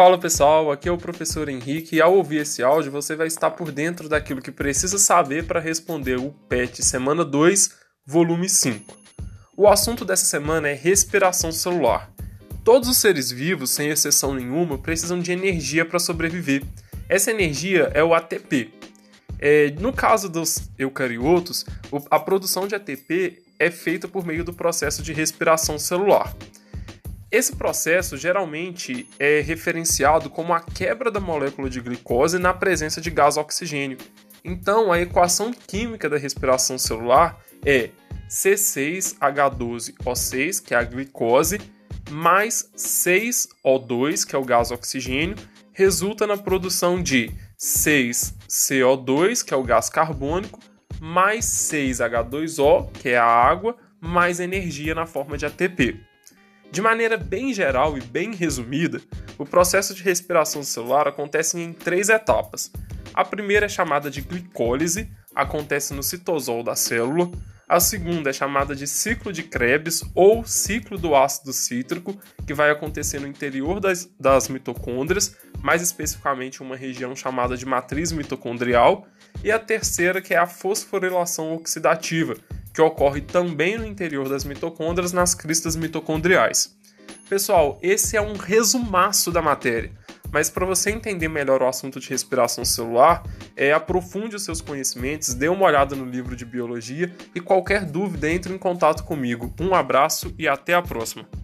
Fala pessoal, aqui é o professor Henrique e ao ouvir esse áudio você vai estar por dentro daquilo que precisa saber para responder o PET Semana 2, Volume 5. O assunto dessa semana é respiração celular. Todos os seres vivos, sem exceção nenhuma, precisam de energia para sobreviver. Essa energia é o ATP. É, no caso dos eucariotos, a produção de ATP é feita por meio do processo de respiração celular. Esse processo geralmente é referenciado como a quebra da molécula de glicose na presença de gás oxigênio. Então, a equação química da respiração celular é C6H12O6, que é a glicose, mais 6O2, que é o gás oxigênio, resulta na produção de 6CO2, que é o gás carbônico, mais 6H2O, que é a água, mais energia na forma de ATP. De maneira bem geral e bem resumida, o processo de respiração celular acontece em três etapas. A primeira é chamada de glicólise, acontece no citosol da célula. A segunda é chamada de ciclo de Krebs ou ciclo do ácido cítrico, que vai acontecer no interior das, das mitocôndrias, mais especificamente uma região chamada de matriz mitocondrial. E a terceira, que é a fosforilação oxidativa, que ocorre também no interior das mitocôndrias nas cristas mitocondriais. Pessoal, esse é um resumaço da matéria, mas para você entender melhor o assunto de respiração celular, é, aprofunde os seus conhecimentos, dê uma olhada no livro de biologia e qualquer dúvida entre em contato comigo. Um abraço e até a próxima!